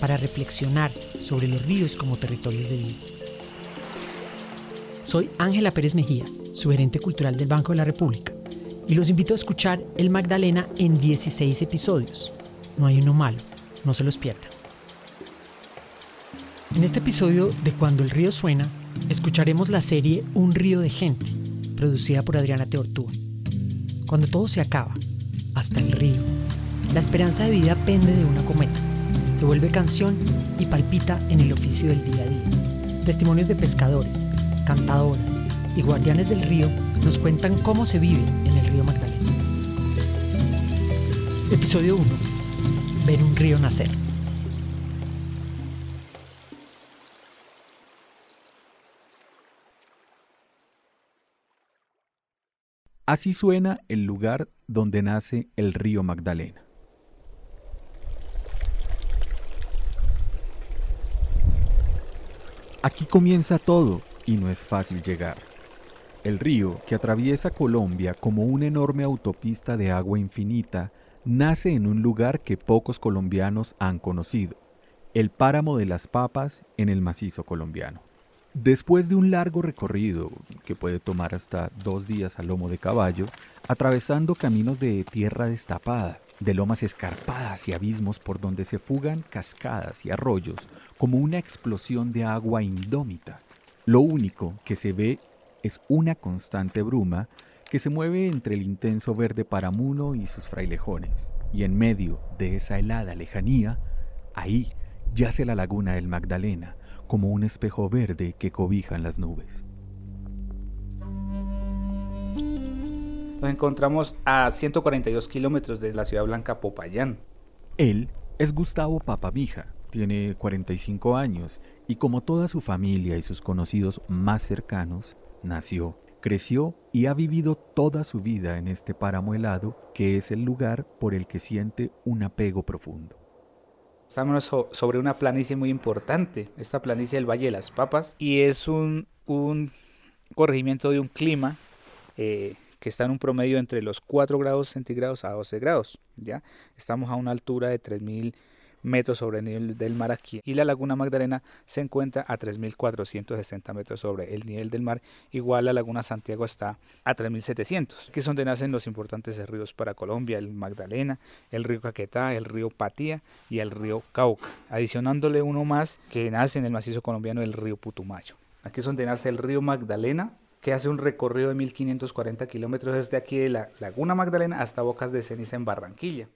para reflexionar sobre los ríos como territorios de vida. Soy Ángela Pérez Mejía, su gerente cultural del Banco de la República, y los invito a escuchar El Magdalena en 16 episodios. No hay uno malo, no se los pierdan. En este episodio de Cuando el río suena, escucharemos la serie Un río de gente, producida por Adriana Teortúa. Cuando todo se acaba, hasta el río, la esperanza de vida pende de una cometa, se vuelve canción y palpita en el oficio del día a día. Testimonios de pescadores, cantadoras y guardianes del río nos cuentan cómo se vive en el río Magdalena. Episodio 1. Ver un río nacer. Así suena el lugar donde nace el río Magdalena. Aquí comienza todo y no es fácil llegar. El río, que atraviesa Colombia como una enorme autopista de agua infinita, nace en un lugar que pocos colombianos han conocido, el páramo de las papas en el macizo colombiano. Después de un largo recorrido, que puede tomar hasta dos días a lomo de caballo, atravesando caminos de tierra destapada, de lomas escarpadas y abismos por donde se fugan cascadas y arroyos como una explosión de agua indómita, lo único que se ve es una constante bruma que se mueve entre el intenso verde paramuno y sus frailejones, y en medio de esa helada lejanía, ahí yace la laguna del Magdalena, como un espejo verde que cobijan las nubes. Nos encontramos a 142 kilómetros de la ciudad blanca Popayán. Él es Gustavo Papamija, tiene 45 años y como toda su familia y sus conocidos más cercanos, nació, creció y ha vivido toda su vida en este páramo helado que es el lugar por el que siente un apego profundo. Estamos sobre una planicie muy importante, esta planicie del Valle de las Papas, y es un, corregimiento de un clima eh, que está en un promedio entre los 4 grados centígrados a 12 grados. ¿ya? Estamos a una altura de 3000 metros sobre el nivel del mar aquí y la laguna Magdalena se encuentra a 3.460 metros sobre el nivel del mar igual la laguna Santiago está a 3.700 que es donde nacen los importantes ríos para Colombia el Magdalena el río Caquetá el río Patía y el río Cauca adicionándole uno más que nace en el macizo colombiano el río Putumayo aquí es donde nace el río Magdalena que hace un recorrido de 1540 kilómetros desde aquí de la Laguna Magdalena hasta Bocas de Ceniza en Barranquilla.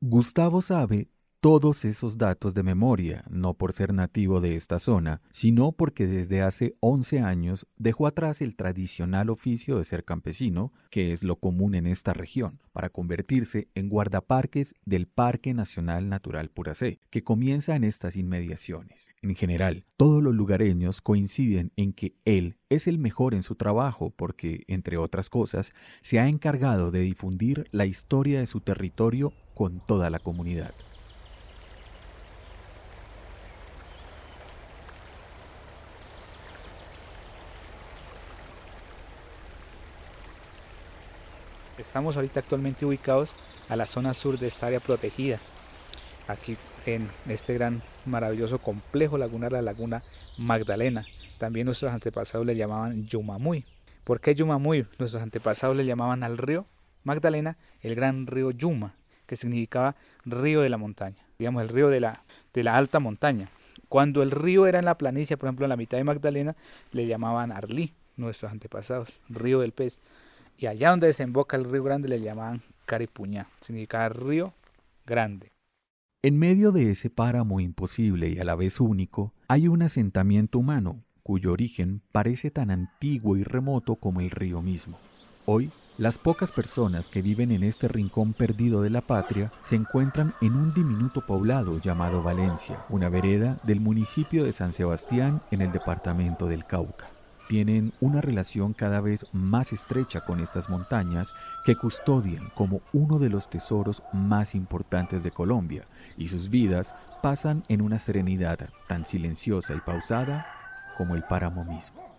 Gustavo sabe todos esos datos de memoria, no por ser nativo de esta zona, sino porque desde hace 11 años dejó atrás el tradicional oficio de ser campesino, que es lo común en esta región, para convertirse en guardaparques del Parque Nacional Natural Puracé, que comienza en estas inmediaciones. En general, todos los lugareños coinciden en que él es el mejor en su trabajo porque, entre otras cosas, se ha encargado de difundir la historia de su territorio con toda la comunidad. Estamos ahorita actualmente ubicados a la zona sur de esta área protegida. Aquí en este gran maravilloso complejo lagunar, la laguna Magdalena. También nuestros antepasados le llamaban Yumamuy. ¿Por qué Yumamuy? Nuestros antepasados le llamaban al río Magdalena el gran río Yuma, que significaba río de la montaña, digamos el río de la, de la alta montaña. Cuando el río era en la planicie, por ejemplo en la mitad de Magdalena, le llamaban Arlí, nuestros antepasados, río del pez. Y allá donde desemboca el río Grande le llamaban Caripuñá, significa río grande. En medio de ese páramo imposible y a la vez único, hay un asentamiento humano cuyo origen parece tan antiguo y remoto como el río mismo. Hoy Las pocas personas que viven en este rincón perdido de la patria se encuentran en un diminuto poblado llamado Valencia, una vereda del municipio de San Sebastián en el departamento del Cauca. Tienen una relación cada vez más estrecha con estas montañas que custodian como uno de los tesoros más importantes de Colombia y sus vidas pasan en una serenidad tan silenciosa y pausada como el páramo mismo.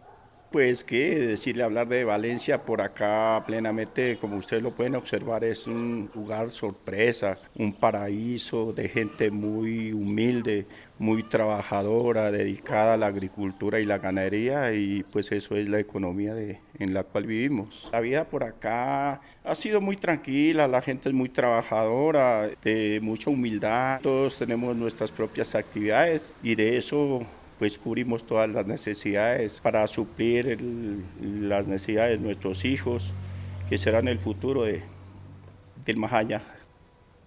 Pues qué decirle, hablar de Valencia por acá plenamente, como ustedes lo pueden observar, es un lugar sorpresa, un paraíso de gente muy humilde, muy trabajadora, dedicada a la agricultura y la ganadería y pues eso es la economía de, en la cual vivimos. La vida por acá ha sido muy tranquila, la gente es muy trabajadora, de mucha humildad, todos tenemos nuestras propias actividades y de eso pues cubrimos todas las necesidades para suplir las necesidades de nuestros hijos, que serán el futuro de, del más allá.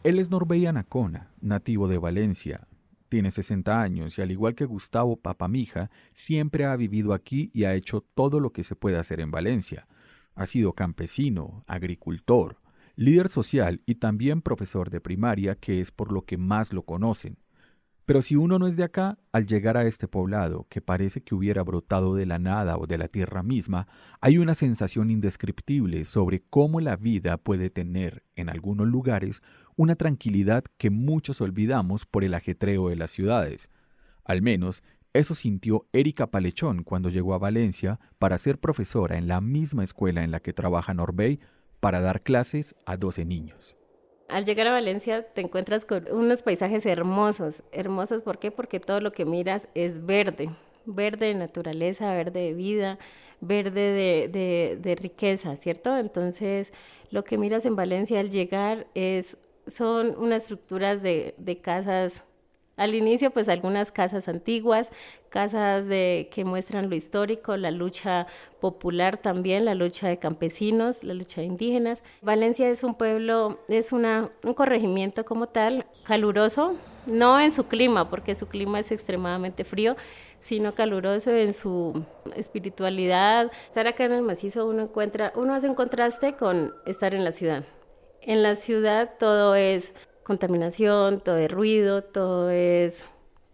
Él es Norbey Anacona, nativo de Valencia. Tiene 60 años y al igual que Gustavo Papamija, siempre ha vivido aquí y ha hecho todo lo que se puede hacer en Valencia. Ha sido campesino, agricultor, líder social y también profesor de primaria, que es por lo que más lo conocen. Pero si uno no es de acá, al llegar a este poblado, que parece que hubiera brotado de la nada o de la tierra misma, hay una sensación indescriptible sobre cómo la vida puede tener, en algunos lugares, una tranquilidad que muchos olvidamos por el ajetreo de las ciudades. Al menos, eso sintió Erika Palechón cuando llegó a Valencia para ser profesora en la misma escuela en la que trabaja Norbey para dar clases a 12 niños. Al llegar a Valencia te encuentras con unos paisajes hermosos. Hermosos, ¿por qué? Porque todo lo que miras es verde. Verde de naturaleza, verde de vida, verde de, de, riqueza, ¿cierto? Entonces, lo que miras en Valencia al llegar es, son unas estructuras de, de casas al inicio, pues algunas casas antiguas, casas de, que muestran lo histórico, la lucha popular también, la lucha de campesinos, la lucha de indígenas. Valencia es un pueblo, es una, un corregimiento como tal, caluroso, no en su clima, porque su clima es extremadamente frío, sino caluroso en su espiritualidad. Estar acá en el macizo uno encuentra, uno hace un contraste con estar en la ciudad. En la ciudad todo es contaminación, todo es ruido, todo es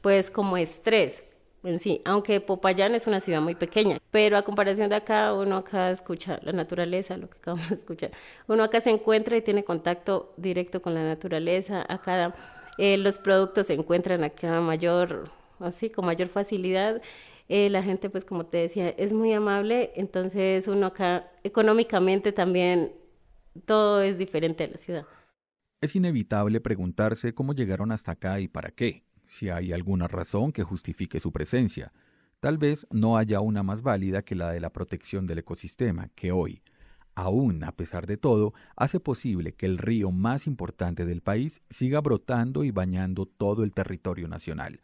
pues como estrés en sí, aunque Popayán es una ciudad muy pequeña, pero a comparación de acá, uno acá escucha la naturaleza, lo que acabamos de escuchar, uno acá se encuentra y tiene contacto directo con la naturaleza, acá eh, los productos se encuentran acá mayor, así, con mayor facilidad, eh, la gente pues como te decía, es muy amable, entonces uno acá económicamente también todo es diferente a la ciudad. Es inevitable preguntarse cómo llegaron hasta acá y para qué, si hay alguna razón que justifique su presencia. Tal vez no haya una más válida que la de la protección del ecosistema, que hoy, aún a pesar de todo, hace posible que el río más importante del país siga brotando y bañando todo el territorio nacional.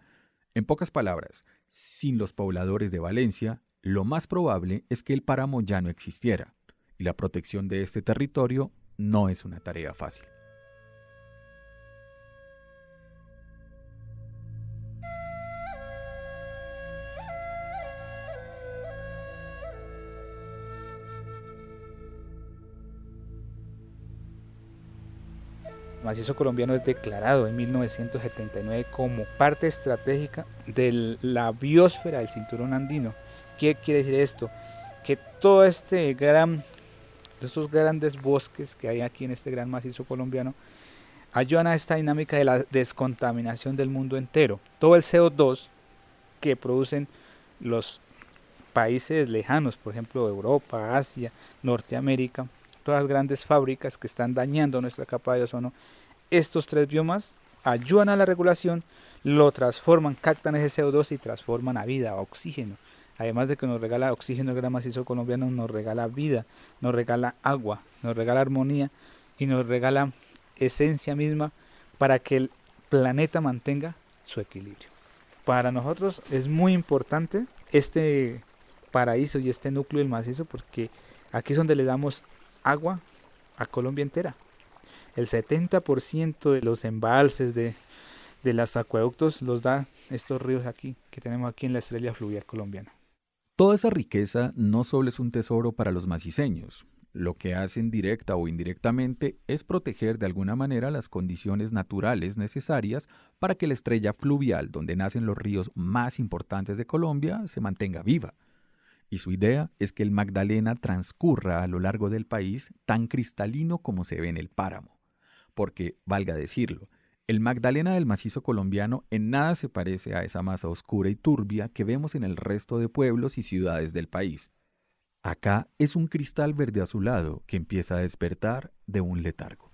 En pocas palabras, sin los pobladores de Valencia, lo más probable es que el páramo ya no existiera, y la protección de este territorio no es una tarea fácil. Macizo colombiano es declarado en 1979 como parte estratégica de la biosfera del cinturón andino. ¿Qué quiere decir esto? Que todo este gran, estos grandes bosques que hay aquí en este gran macizo colombiano ayudan a esta dinámica de la descontaminación del mundo entero. Todo el CO2 que producen los países lejanos, por ejemplo Europa, Asia, Norteamérica, todas las grandes fábricas que están dañando nuestra capa de ozono, estos tres biomas ayudan a la regulación, lo transforman, captan ese CO2 y transforman a vida, a oxígeno. Además de que nos regala oxígeno el gran macizo colombiano, nos regala vida, nos regala agua, nos regala armonía y nos regala esencia misma para que el planeta mantenga su equilibrio. Para nosotros es muy importante este paraíso y este núcleo del macizo porque aquí es donde le damos agua a Colombia entera. El 70% de los embalses de, de los acueductos los da estos ríos aquí que tenemos aquí en la estrella fluvial colombiana. Toda esa riqueza no solo es un tesoro para los maciseños, Lo que hacen directa o indirectamente es proteger de alguna manera las condiciones naturales necesarias para que la estrella fluvial donde nacen los ríos más importantes de Colombia se mantenga viva. Y su idea es que el Magdalena transcurra a lo largo del país tan cristalino como se ve en el páramo. Porque, valga decirlo, el Magdalena del macizo colombiano en nada se parece a esa masa oscura y turbia que vemos en el resto de pueblos y ciudades del país. Acá es un cristal verde azulado que empieza a despertar de un letargo.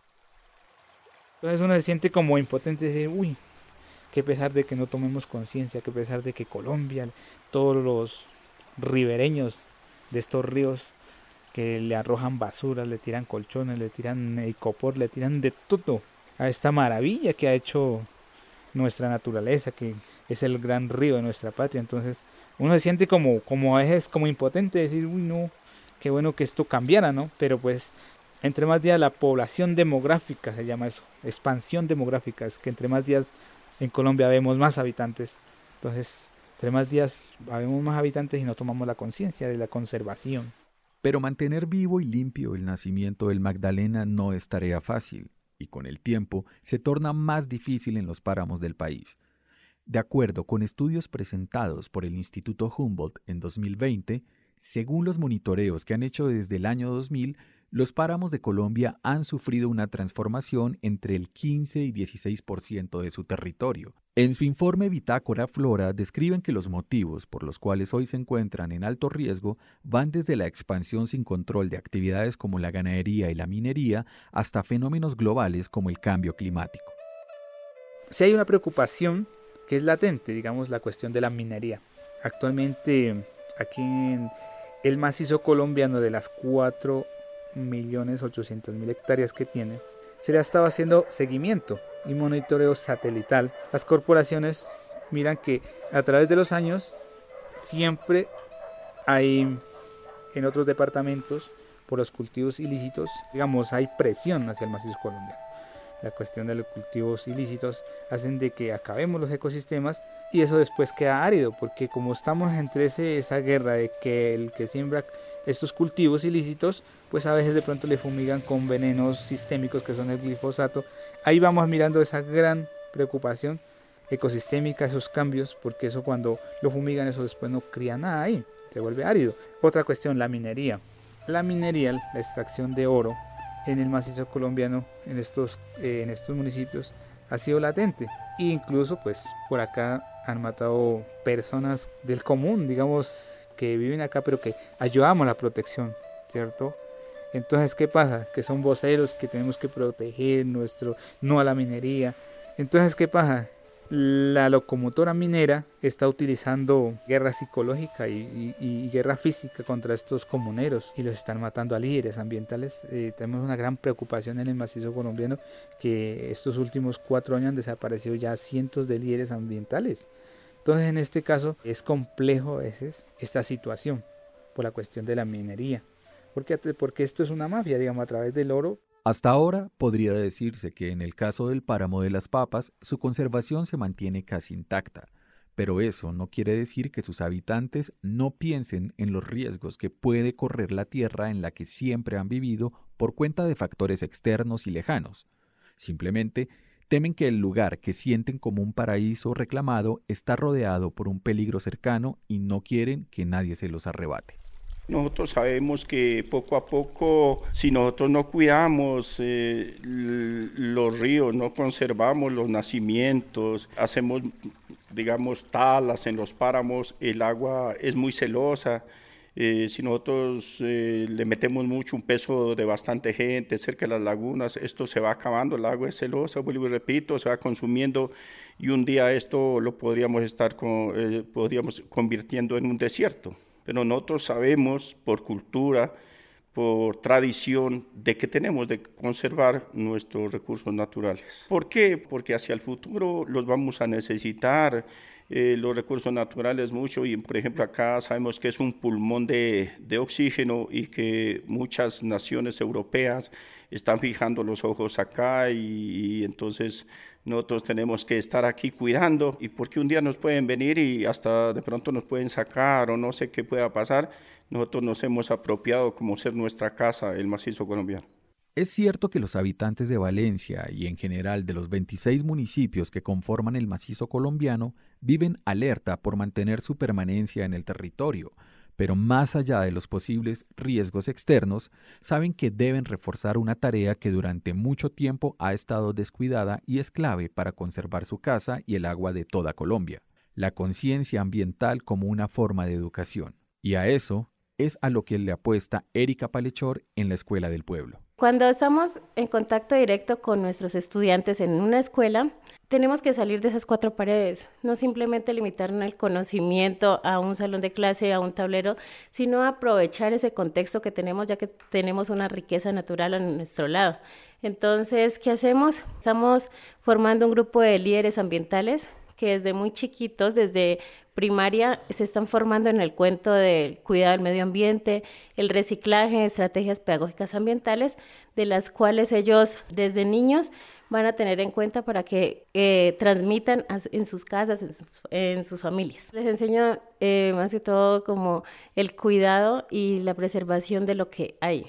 Entonces uno se siente como impotente, dice, uy, que pesar de que no tomemos conciencia, que pesar de que Colombia, todos los ribereños de estos ríos que le arrojan basuras, le tiran colchones, le tiran icopor, le tiran de todo a esta maravilla que ha hecho nuestra naturaleza, que es el gran río de nuestra patria. Entonces, uno se siente como, como a veces como impotente, decir, uy, no, qué bueno que esto cambiara, ¿no? Pero pues, entre más días la población demográfica, se llama eso, expansión demográfica, es que entre más días en Colombia vemos más habitantes, entonces, entre más días vemos más habitantes y no tomamos la conciencia de la conservación. Pero mantener vivo y limpio el nacimiento del Magdalena no es tarea fácil, y con el tiempo se torna más difícil en los páramos del país. De acuerdo con estudios presentados por el Instituto Humboldt en 2020, según los monitoreos que han hecho desde el año 2000, los páramos de Colombia han sufrido una transformación entre el 15 y 16% de su territorio. En su informe Bitácora Flora describen que los motivos por los cuales hoy se encuentran en alto riesgo van desde la expansión sin control de actividades como la ganadería y la minería hasta fenómenos globales como el cambio climático. Si hay una preocupación que es latente, digamos, la cuestión de la minería. Actualmente, aquí en el macizo colombiano de las 4.800.000 hectáreas que tiene, se le ha estado haciendo seguimiento y monitoreo satelital. Las corporaciones miran que a través de los años siempre hay en otros departamentos por los cultivos ilícitos, digamos, hay presión hacia el macizo colombiano la cuestión de los cultivos ilícitos, hacen de que acabemos los ecosistemas y eso después queda árido, porque como estamos entre ese, esa guerra de que el que siembra estos cultivos ilícitos, pues a veces de pronto le fumigan con venenos sistémicos que son el glifosato. Ahí vamos mirando esa gran preocupación ecosistémica, esos cambios, porque eso cuando lo fumigan, eso después no cría nada ahí, se vuelve árido. Otra cuestión, la minería. La minería, la extracción de oro, en el macizo colombiano, en estos, eh, en estos municipios, ha sido latente. E incluso, pues, por acá han matado personas del común, digamos, que viven acá, pero que ayudamos a la protección, ¿cierto? Entonces, ¿qué pasa? Que son voceros que tenemos que proteger nuestro, no a la minería. Entonces, ¿qué pasa? la locomotora minera está utilizando guerra psicológica y, guerra física contra estos comuneros y los están matando a líderes ambientales. Eh, tenemos una gran preocupación en el macizo colombiano que estos últimos cuatro años han desaparecido ya cientos de líderes ambientales. Entonces en este caso es complejo a veces esta situación por la cuestión de la minería. Porque, porque esto es una mafia, digamos, a través del oro hasta ahora podría decirse que en el caso del páramo de las papas su conservación se mantiene casi intacta, pero eso no quiere decir que sus habitantes no piensen en los riesgos que puede correr la tierra en la que siempre han vivido por cuenta de factores externos y lejanos. Simplemente temen que el lugar que sienten como un paraíso reclamado está rodeado por un peligro cercano y no quieren que nadie se los arrebate. Nosotros sabemos que poco a poco, si nosotros no cuidamos eh, los ríos, no conservamos los nacimientos, hacemos, digamos, talas en los páramos, el agua es muy celosa. Eh, si nosotros eh, le metemos mucho un peso de bastante gente cerca de las lagunas, esto se va acabando, el agua es celosa, vuelvo y repito, se va consumiendo y un día esto lo podríamos estar podríamos convirtiendo en un desierto pero nosotros sabemos por cultura, por tradición, de que tenemos de conservar nuestros recursos naturales. ¿Por qué? Porque hacia el futuro los vamos a necesitar. Eh, los recursos naturales mucho y por ejemplo acá sabemos que es un pulmón de, de, oxígeno y que muchas naciones europeas están fijando los ojos acá y, y entonces nosotros tenemos que estar aquí cuidando y porque un día nos pueden venir y hasta de pronto nos pueden sacar o no sé qué pueda pasar, nosotros nos hemos apropiado como ser nuestra casa, el macizo colombiano. Es cierto que los habitantes de Valencia y en general de los 26 municipios que conforman el macizo colombiano viven alerta por mantener su permanencia en el territorio, pero más allá de los posibles riesgos externos, saben que deben reforzar una tarea que durante mucho tiempo ha estado descuidada y es clave para conservar su casa y el agua de toda Colombia, la conciencia ambiental como una forma de educación. Y a eso es a lo que le apuesta Erika Palechor en la Escuela del Pueblo. Cuando estamos en contacto directo con nuestros estudiantes en una escuela, tenemos que salir de esas cuatro paredes, no simplemente limitarnos el conocimiento a un salón de clase, a un tablero, sino aprovechar ese contexto que tenemos, ya que tenemos una riqueza natural a nuestro lado. Entonces, ¿qué hacemos? Estamos formando un grupo de líderes ambientales que desde muy chiquitos, desde primaria se están formando en el cuento del cuidado del medio ambiente, el reciclaje, estrategias pedagógicas ambientales, de las cuales ellos desde niños van a tener en cuenta para que eh, transmitan en sus casas, en sus, familias. Les enseño eh, más que todo como el cuidado y la preservación de lo que hay,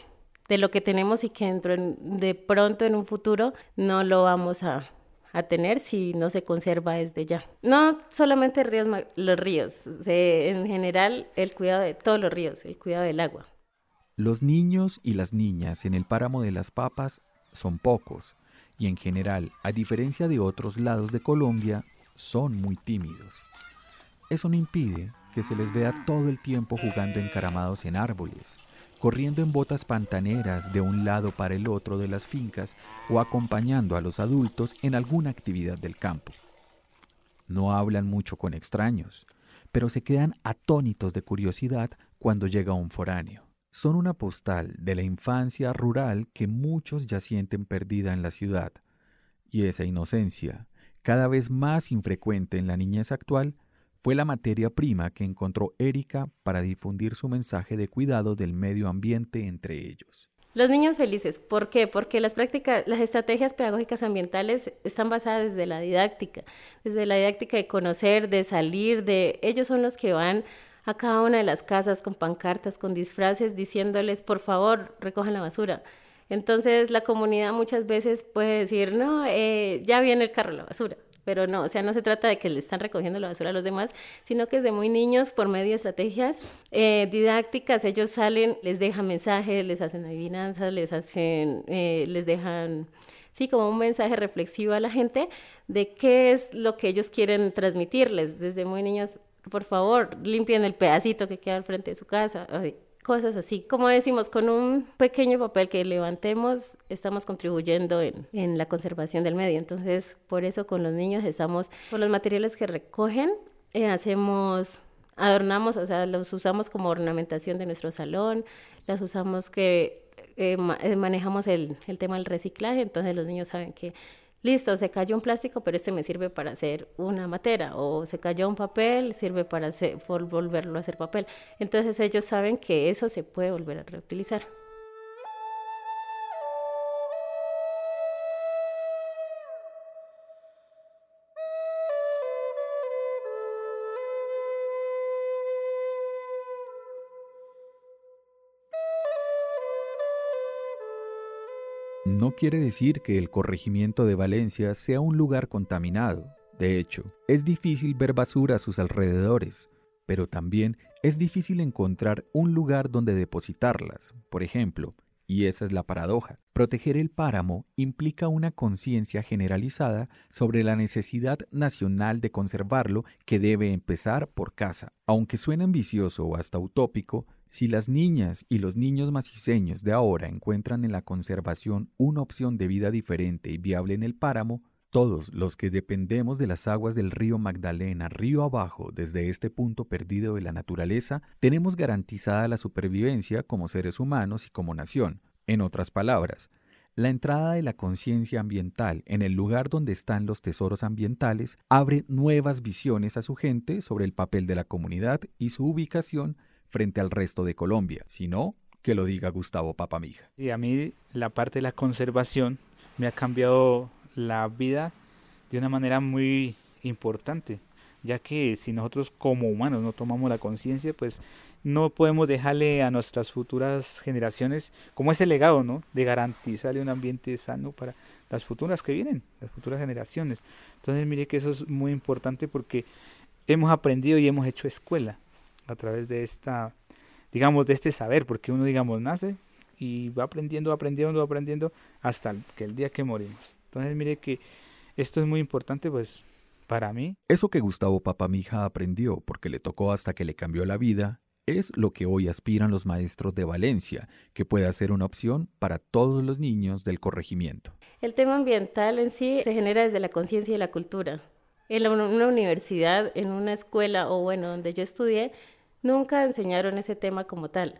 de lo que tenemos y que dentro de pronto en un futuro no lo vamos a, a tener si no se conserva desde ya. No solamente ríos, los ríos, en general el cuidado de todos los ríos, el cuidado del agua. Los niños y las niñas en el páramo de las papas son pocos y en general, a diferencia de otros lados de Colombia, son muy tímidos. Eso no impide que se les vea todo el tiempo jugando encaramados en árboles, corriendo en botas pantaneras de un lado para el otro de las fincas o acompañando a los adultos en alguna actividad del campo. No hablan mucho con extraños, pero se quedan atónitos de curiosidad cuando llega un foráneo. Son una postal de la infancia rural que muchos ya sienten perdida en la ciudad, y esa inocencia, cada vez más infrecuente en la niñez actual, fue la materia prima que encontró Erika para difundir su mensaje de cuidado del medio ambiente entre ellos. Los niños felices, ¿por qué? Porque las prácticas, las estrategias pedagógicas ambientales están basadas desde la didáctica, desde la didáctica de conocer, de salir, de ellos son los que van a cada una de las casas con pancartas, con disfraces, diciéndoles, por favor, recojan la basura. Entonces la comunidad muchas veces puede decir, no, eh, ya viene el carro de la basura pero no, o sea, no se trata de que le están recogiendo la basura a los demás, sino que desde muy niños, por medio de estrategias eh, didácticas, ellos salen, les dejan mensajes, les hacen adivinanzas, les hacen, eh, les dejan, sí, como un mensaje reflexivo a la gente de qué es lo que ellos quieren transmitirles. Desde muy niños, por favor, limpien el pedacito que queda al frente de su casa cosas así. Como decimos, con un pequeño papel que levantemos, estamos contribuyendo en, en, la conservación del medio. Entonces, por eso con los niños estamos, con los materiales que recogen, eh, hacemos, adornamos, o sea, los usamos como ornamentación de nuestro salón, las usamos que eh, eh, manejamos el, el tema del reciclaje, entonces los niños saben que listo, se cayó un plástico, pero este me sirve para hacer una matera, o se cayó un papel, sirve para hacer, volverlo a hacer papel. Entonces ellos saben que eso se puede volver a reutilizar. Quiere decir que el corregimiento de Valencia sea un lugar contaminado. De hecho, es difícil ver basura a sus alrededores, pero también es difícil encontrar un lugar donde depositarlas. Por ejemplo, y esa es la paradoja. Proteger el páramo implica una conciencia generalizada sobre la necesidad nacional de conservarlo que debe empezar por casa. Aunque suene ambicioso o hasta utópico, si las niñas y los niños maciseños de ahora encuentran en la conservación una opción de vida diferente y viable en el páramo, todos los que dependemos de las aguas del río Magdalena río abajo desde este punto perdido de la naturaleza, tenemos garantizada la supervivencia como seres humanos y como nación. En otras palabras, la entrada de la conciencia ambiental en el lugar donde están los tesoros ambientales abre nuevas visiones a su gente sobre el papel de la comunidad y su ubicación frente al resto de Colombia, si no, que lo diga Gustavo Papamija. Y a mí la parte de la conservación me ha cambiado la vida de una manera muy importante, ya que si nosotros como humanos no tomamos la conciencia, pues no podemos dejarle a nuestras futuras generaciones como ese legado, ¿no? De garantizarle un ambiente sano para las futuras que vienen, las futuras generaciones. Entonces, mire que eso es muy importante porque hemos aprendido y hemos hecho escuela a través de esta, digamos, de este saber, porque uno, digamos, nace y va aprendiendo, aprendiendo, aprendiendo hasta que el día que morimos. Entonces, mire que esto es muy importante, pues, para mí. Eso que Gustavo Papamija aprendió porque le tocó hasta que le cambió la vida es lo que hoy aspiran los maestros de Valencia, que puede ser una opción para todos los niños del corregimiento. El tema ambiental en sí se genera desde la conciencia y la cultura. En una universidad, en una escuela o bueno, donde yo estudié, nunca enseñaron ese tema como tal.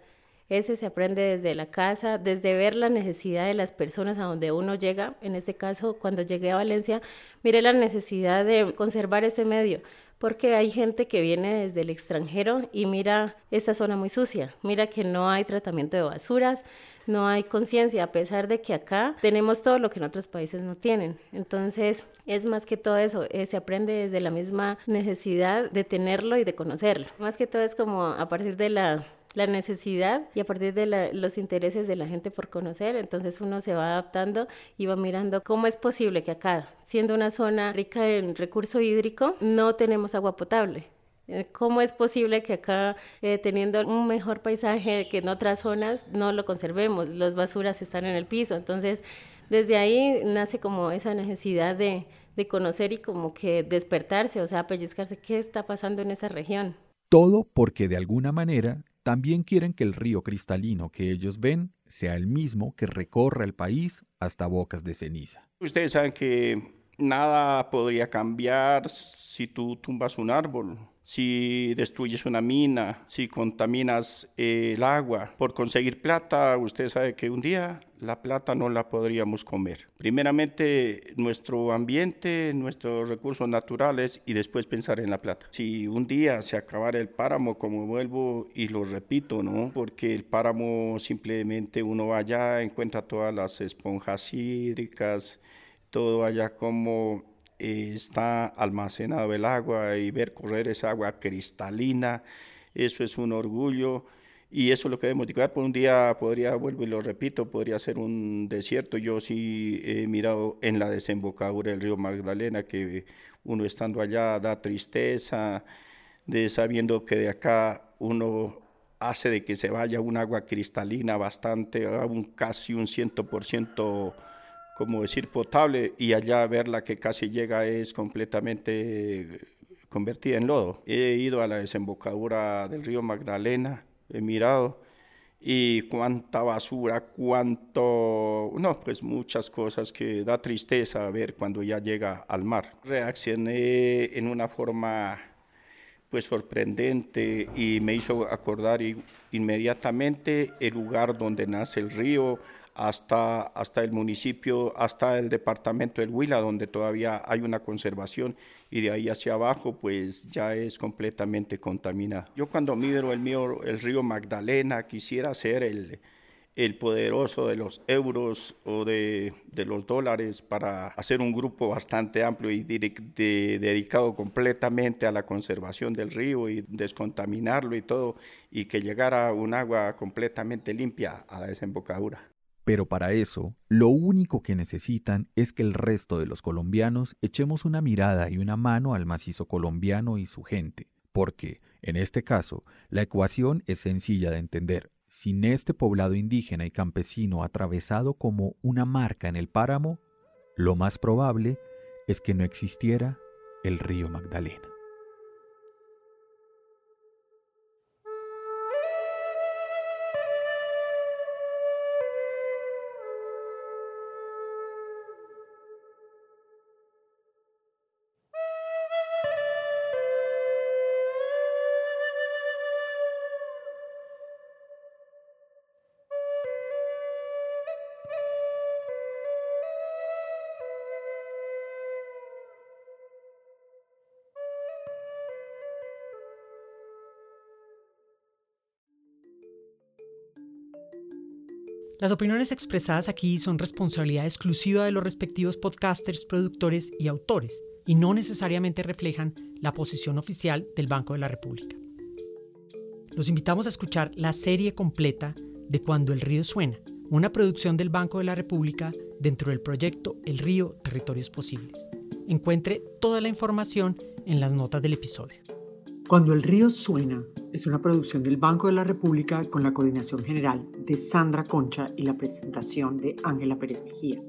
Ese se aprende desde la casa, desde ver la necesidad de las personas a donde uno llega. En este caso, cuando llegué a Valencia, miré la necesidad de conservar ese medio, porque hay gente que viene desde el extranjero y mira esta zona muy sucia, mira que no hay tratamiento de basuras, no hay conciencia, a pesar de que acá tenemos todo lo que en otros países no tienen. Entonces, es más que todo eso, eh, se aprende desde la misma necesidad de tenerlo y de conocerlo. Más que todo es como a partir de la la necesidad y a partir de los intereses de la gente por conocer, entonces uno se va adaptando y va mirando cómo es posible que acá, siendo una zona rica en recurso hídrico, no tenemos agua potable. Eh, ¿Cómo es posible que acá, eh, teniendo un mejor paisaje que en otras zonas, no lo conservemos? Las basuras están en el piso. Entonces, desde ahí nace como esa necesidad de, de conocer y como que despertarse, o sea, pellizcarse qué está pasando en esa región. Todo porque de alguna manera también quieren que el río cristalino que ellos ven sea el mismo que recorra el país hasta bocas de ceniza. Ustedes saben que nada podría cambiar si tú tumbas un árbol si destruyes una mina, si contaminas el agua. Por conseguir plata, usted sabe que un día la plata no la podríamos comer. Primeramente nuestro ambiente, nuestros recursos naturales y después pensar en la plata. Si un día se acabara el páramo, como vuelvo y lo repito, ¿no? Porque el páramo simplemente uno allá encuentra todas las esponjas hídricas, todo allá como está almacenado el agua y ver correr esa agua cristalina, eso es un orgullo y eso es lo que debemos dedicar. Por un día podría, vuelvo y lo repito, podría ser un desierto. Yo sí he mirado en la desembocadura del río Magdalena que uno estando allá da tristeza de sabiendo que de acá uno hace de que se vaya un agua cristalina bastante, un casi un ciento por ciento como decir, potable y allá verla que casi llega es completamente convertida en lodo. He ido a la desembocadura del río Magdalena, he mirado y cuánta basura, cuánto, no, pues muchas cosas que da tristeza ver cuando ya llega al mar. Reaccioné en una forma pues sorprendente y me hizo acordar inmediatamente el lugar donde nace el río, hasta, hasta el municipio, hasta el departamento del Huila, donde todavía hay una conservación, y de ahí hacia abajo, pues ya es completamente contaminado. Yo cuando miro el, mío, el río Magdalena, quisiera ser el, el poderoso de los euros o de, de, los dólares para hacer un grupo bastante amplio y dedicado completamente a la conservación del río y descontaminarlo y todo, y que llegara un agua completamente limpia a la desembocadura. Pero para eso, lo único que necesitan es que el resto de los colombianos echemos una mirada y una mano al macizo colombiano y su gente, porque, en este caso, la ecuación es sencilla de entender. Sin este poblado indígena y campesino atravesado como una marca en el páramo, lo más probable es que no existiera el río Magdalena. Las opiniones expresadas aquí son responsabilidad exclusiva de los respectivos podcasters, productores y autores, y no necesariamente reflejan la posición oficial del Banco de la República. Los invitamos a escuchar la serie completa de Cuando el río suena, una producción del Banco de la República dentro del proyecto El río Territorios Posibles. Encuentre toda la información en las notas del episodio. Cuando el río suena es una producción del Banco de la República con la coordinación general de Sandra Concha y la presentación de Ángela Pérez Mejía,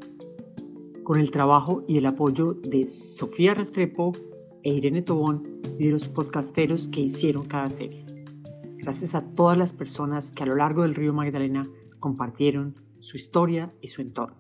con el trabajo y el apoyo de Sofía Restrepo e Irene Tobón y de los podcasteros que hicieron cada serie. Gracias a todas las personas que a lo largo del río Magdalena compartieron su historia y su entorno.